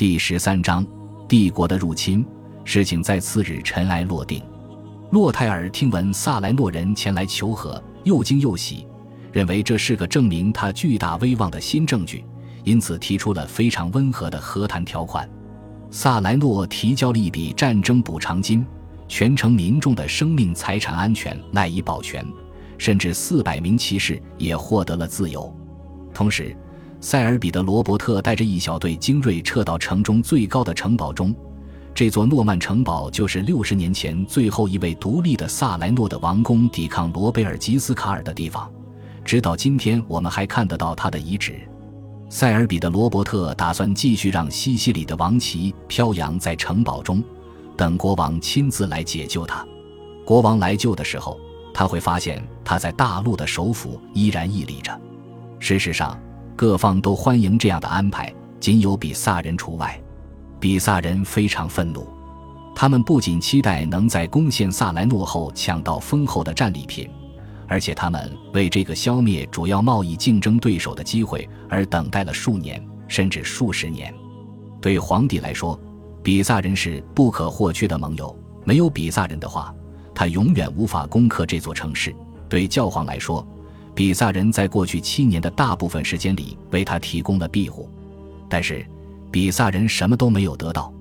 第十三章，帝国的入侵。事情在次日尘埃落定。洛泰尔听闻萨莱诺人前来求和，又惊又喜，认为这是个证明他巨大威望的新证据，因此提出了非常温和的和谈条款。萨莱诺提交了一笔战争补偿金，全城民众的生命财产安全赖以保全，甚至四百名骑士也获得了自由。同时，塞尔比的罗伯特带着一小队精锐撤到城中最高的城堡中，这座诺曼城堡就是六十年前最后一位独立的萨莱诺的王公抵抗罗贝尔吉斯卡尔的地方。直到今天，我们还看得到他的遗址。塞尔比的罗伯特打算继续让西西里的王旗飘扬在城堡中，等国王亲自来解救他。国王来救的时候，他会发现他在大陆的首府依然屹立着。事实上。各方都欢迎这样的安排，仅有比萨人除外。比萨人非常愤怒，他们不仅期待能在攻陷萨莱诺后抢到丰厚的战利品，而且他们为这个消灭主要贸易竞争对手的机会而等待了数年甚至数十年。对皇帝来说，比萨人是不可或缺的盟友，没有比萨人的话，他永远无法攻克这座城市。对教皇来说，比萨人在过去七年的大部分时间里为他提供了庇护，但是比萨人什么都没有得到。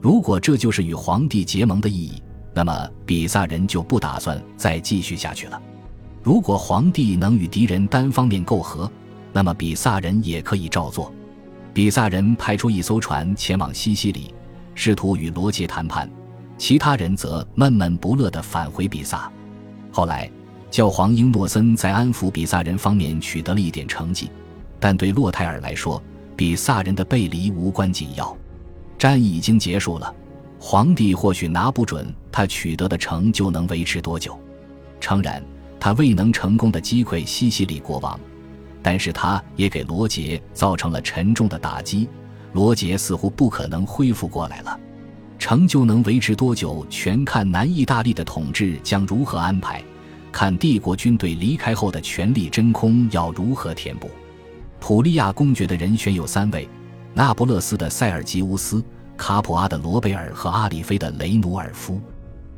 如果这就是与皇帝结盟的意义，那么比萨人就不打算再继续下去了。如果皇帝能与敌人单方面媾和，那么比萨人也可以照做。比萨人派出一艘船前往西西里，试图与罗杰谈判，其他人则闷闷不乐地返回比萨。后来。教皇英诺森在安抚比萨人方面取得了一点成绩，但对洛泰尔来说，比萨人的背离无关紧要。战役已经结束了，皇帝或许拿不准他取得的成就能维持多久。诚然，他未能成功的击溃西西里国王，但是他也给罗杰造成了沉重的打击。罗杰似乎不可能恢复过来了。成就能维持多久，全看南意大利的统治将如何安排。看帝国军队离开后的权力真空要如何填补？普利亚公爵的人选有三位：那不勒斯的塞尔吉乌斯、卡普阿的罗贝尔和阿里菲的雷努尔夫。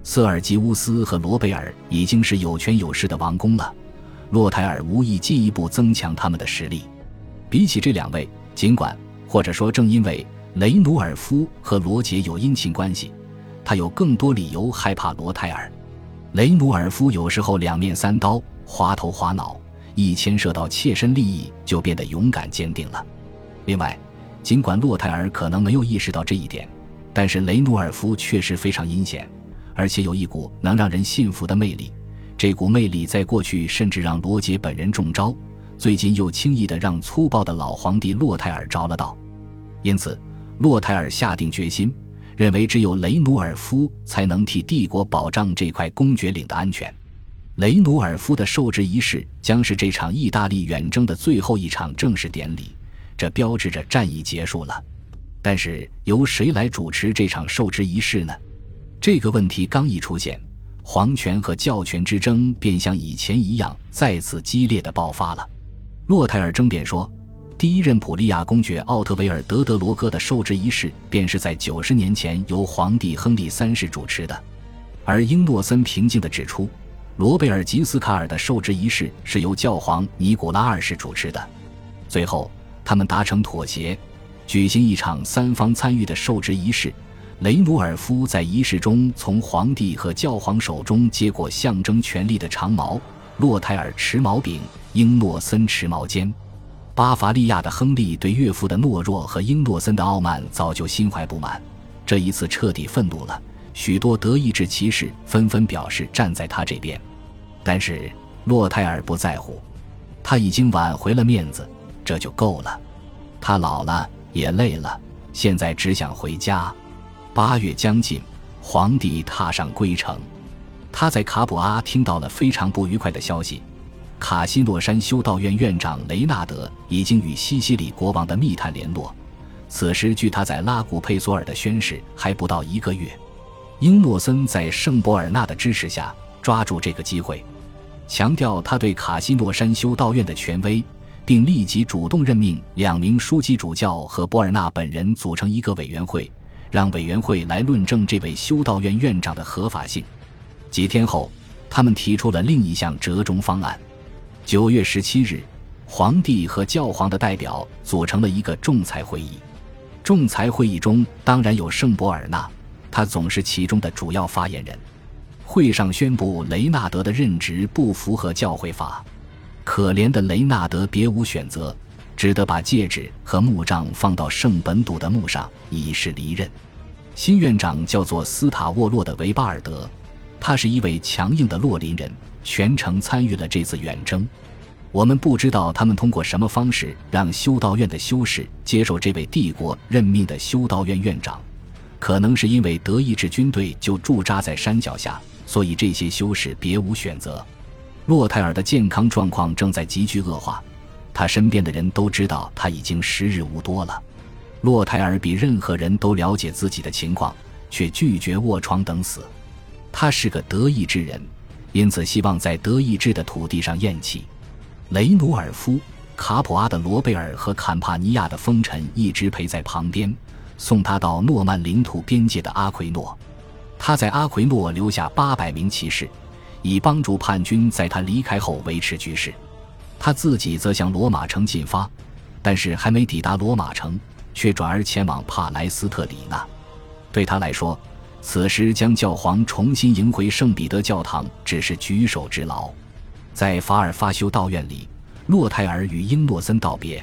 瑟尔吉乌斯和罗贝尔已经是有权有势的王公了，洛泰尔无意进一步增强他们的实力。比起这两位，尽管或者说正因为雷努尔夫和罗杰有姻亲关系，他有更多理由害怕罗泰尔。雷努尔夫有时候两面三刀，滑头滑脑，一牵涉到切身利益就变得勇敢坚定了。另外，尽管洛泰尔可能没有意识到这一点，但是雷努尔夫确实非常阴险，而且有一股能让人信服的魅力。这股魅力在过去甚至让罗杰本人中招，最近又轻易的让粗暴的老皇帝洛泰尔着了道。因此，洛泰尔下定决心。认为只有雷努尔夫才能替帝国保障这块公爵领的安全。雷努尔夫的受职仪式将是这场意大利远征的最后一场正式典礼，这标志着战役结束了。但是由谁来主持这场受职仪式呢？这个问题刚一出现，皇权和教权之争便像以前一样再次激烈的爆发了。洛泰尔争辩说。第一任普利亚公爵奥特维尔德德罗戈的受职仪式，便是在九十年前由皇帝亨利三世主持的。而英诺森平静地指出，罗贝尔吉斯卡尔的受职仪式是由教皇尼古拉二世主持的。最后，他们达成妥协，举行一场三方参与的受职仪式。雷努尔夫在仪式中从皇帝和教皇手中接过象征权力的长矛，洛泰尔持矛柄，英诺森持矛尖。巴伐利亚的亨利对岳父的懦弱和英诺森的傲慢早就心怀不满，这一次彻底愤怒了。许多德意志骑士纷纷表示站在他这边，但是洛泰尔不在乎，他已经挽回了面子，这就够了。他老了也累了，现在只想回家。八月将近，皇帝踏上归程，他在卡普阿听到了非常不愉快的消息。卡西诺山修道院院长雷纳德已经与西西里国王的密探联络。此时，距他在拉古佩索尔的宣誓还不到一个月。英诺森在圣博尔纳的支持下，抓住这个机会，强调他对卡西诺山修道院的权威，并立即主动任命两名枢机主教和博尔纳本人组成一个委员会，让委员会来论证这位修道院院长的合法性。几天后，他们提出了另一项折中方案。九月十七日，皇帝和教皇的代表组成了一个仲裁会议。仲裁会议中当然有圣博尔纳，他总是其中的主要发言人。会上宣布雷纳德的任职不符合教会法。可怜的雷纳德别无选择，只得把戒指和墓杖放到圣本笃的墓上，以示离任。新院长叫做斯塔沃洛的维巴尔德，他是一位强硬的洛林人，全程参与了这次远征。我们不知道他们通过什么方式让修道院的修士接受这位帝国任命的修道院院长，可能是因为德意志军队就驻扎在山脚下，所以这些修士别无选择。洛泰尔的健康状况正在急剧恶化，他身边的人都知道他已经时日无多了。洛泰尔比任何人都了解自己的情况，却拒绝卧床等死。他是个德意志人，因此希望在德意志的土地上咽气。雷努尔夫、卡普阿的罗贝尔和坎帕尼亚的风尘一直陪在旁边，送他到诺曼领土边界的阿奎诺。他在阿奎诺留下八百名骑士。以帮助叛军在他离开后维持局势，他自己则向罗马城进发，但是还没抵达罗马城，却转而前往帕莱斯特里纳。对他来说，此时将教皇重新迎回圣彼得教堂只是举手之劳。在法尔发修道院里，洛泰尔与英诺森道别。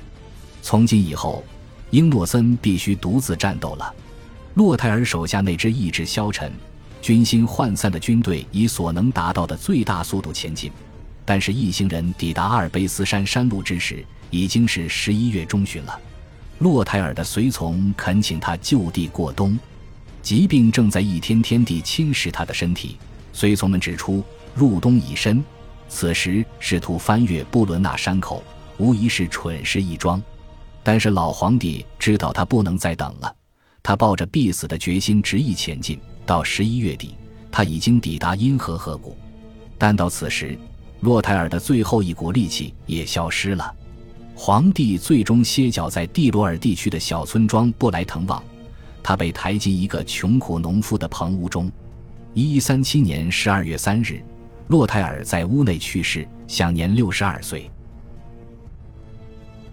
从今以后，英诺森必须独自战斗了。洛泰尔手下那支意志消沉。军心涣散的军队以所能达到的最大速度前进，但是一行人抵达阿尔卑斯山山路之时，已经是十一月中旬了。洛泰尔的随从恳请他就地过冬，疾病正在一天天地侵蚀他的身体。随从们指出，入冬已深，此时试图翻越布伦纳山口，无疑是蠢事一桩。但是老皇帝知道他不能再等了，他抱着必死的决心执意前进。到十一月底，他已经抵达因河河谷，但到此时，洛泰尔的最后一股力气也消失了。皇帝最终歇脚在蒂罗尔地区的小村庄布莱滕旺，他被抬进一个穷苦农夫的棚屋中。一三七年十二月三日，洛泰尔在屋内去世，享年六十二岁。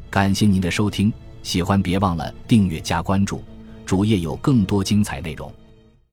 感谢您的收听，喜欢别忘了订阅加关注，主页有更多精彩内容。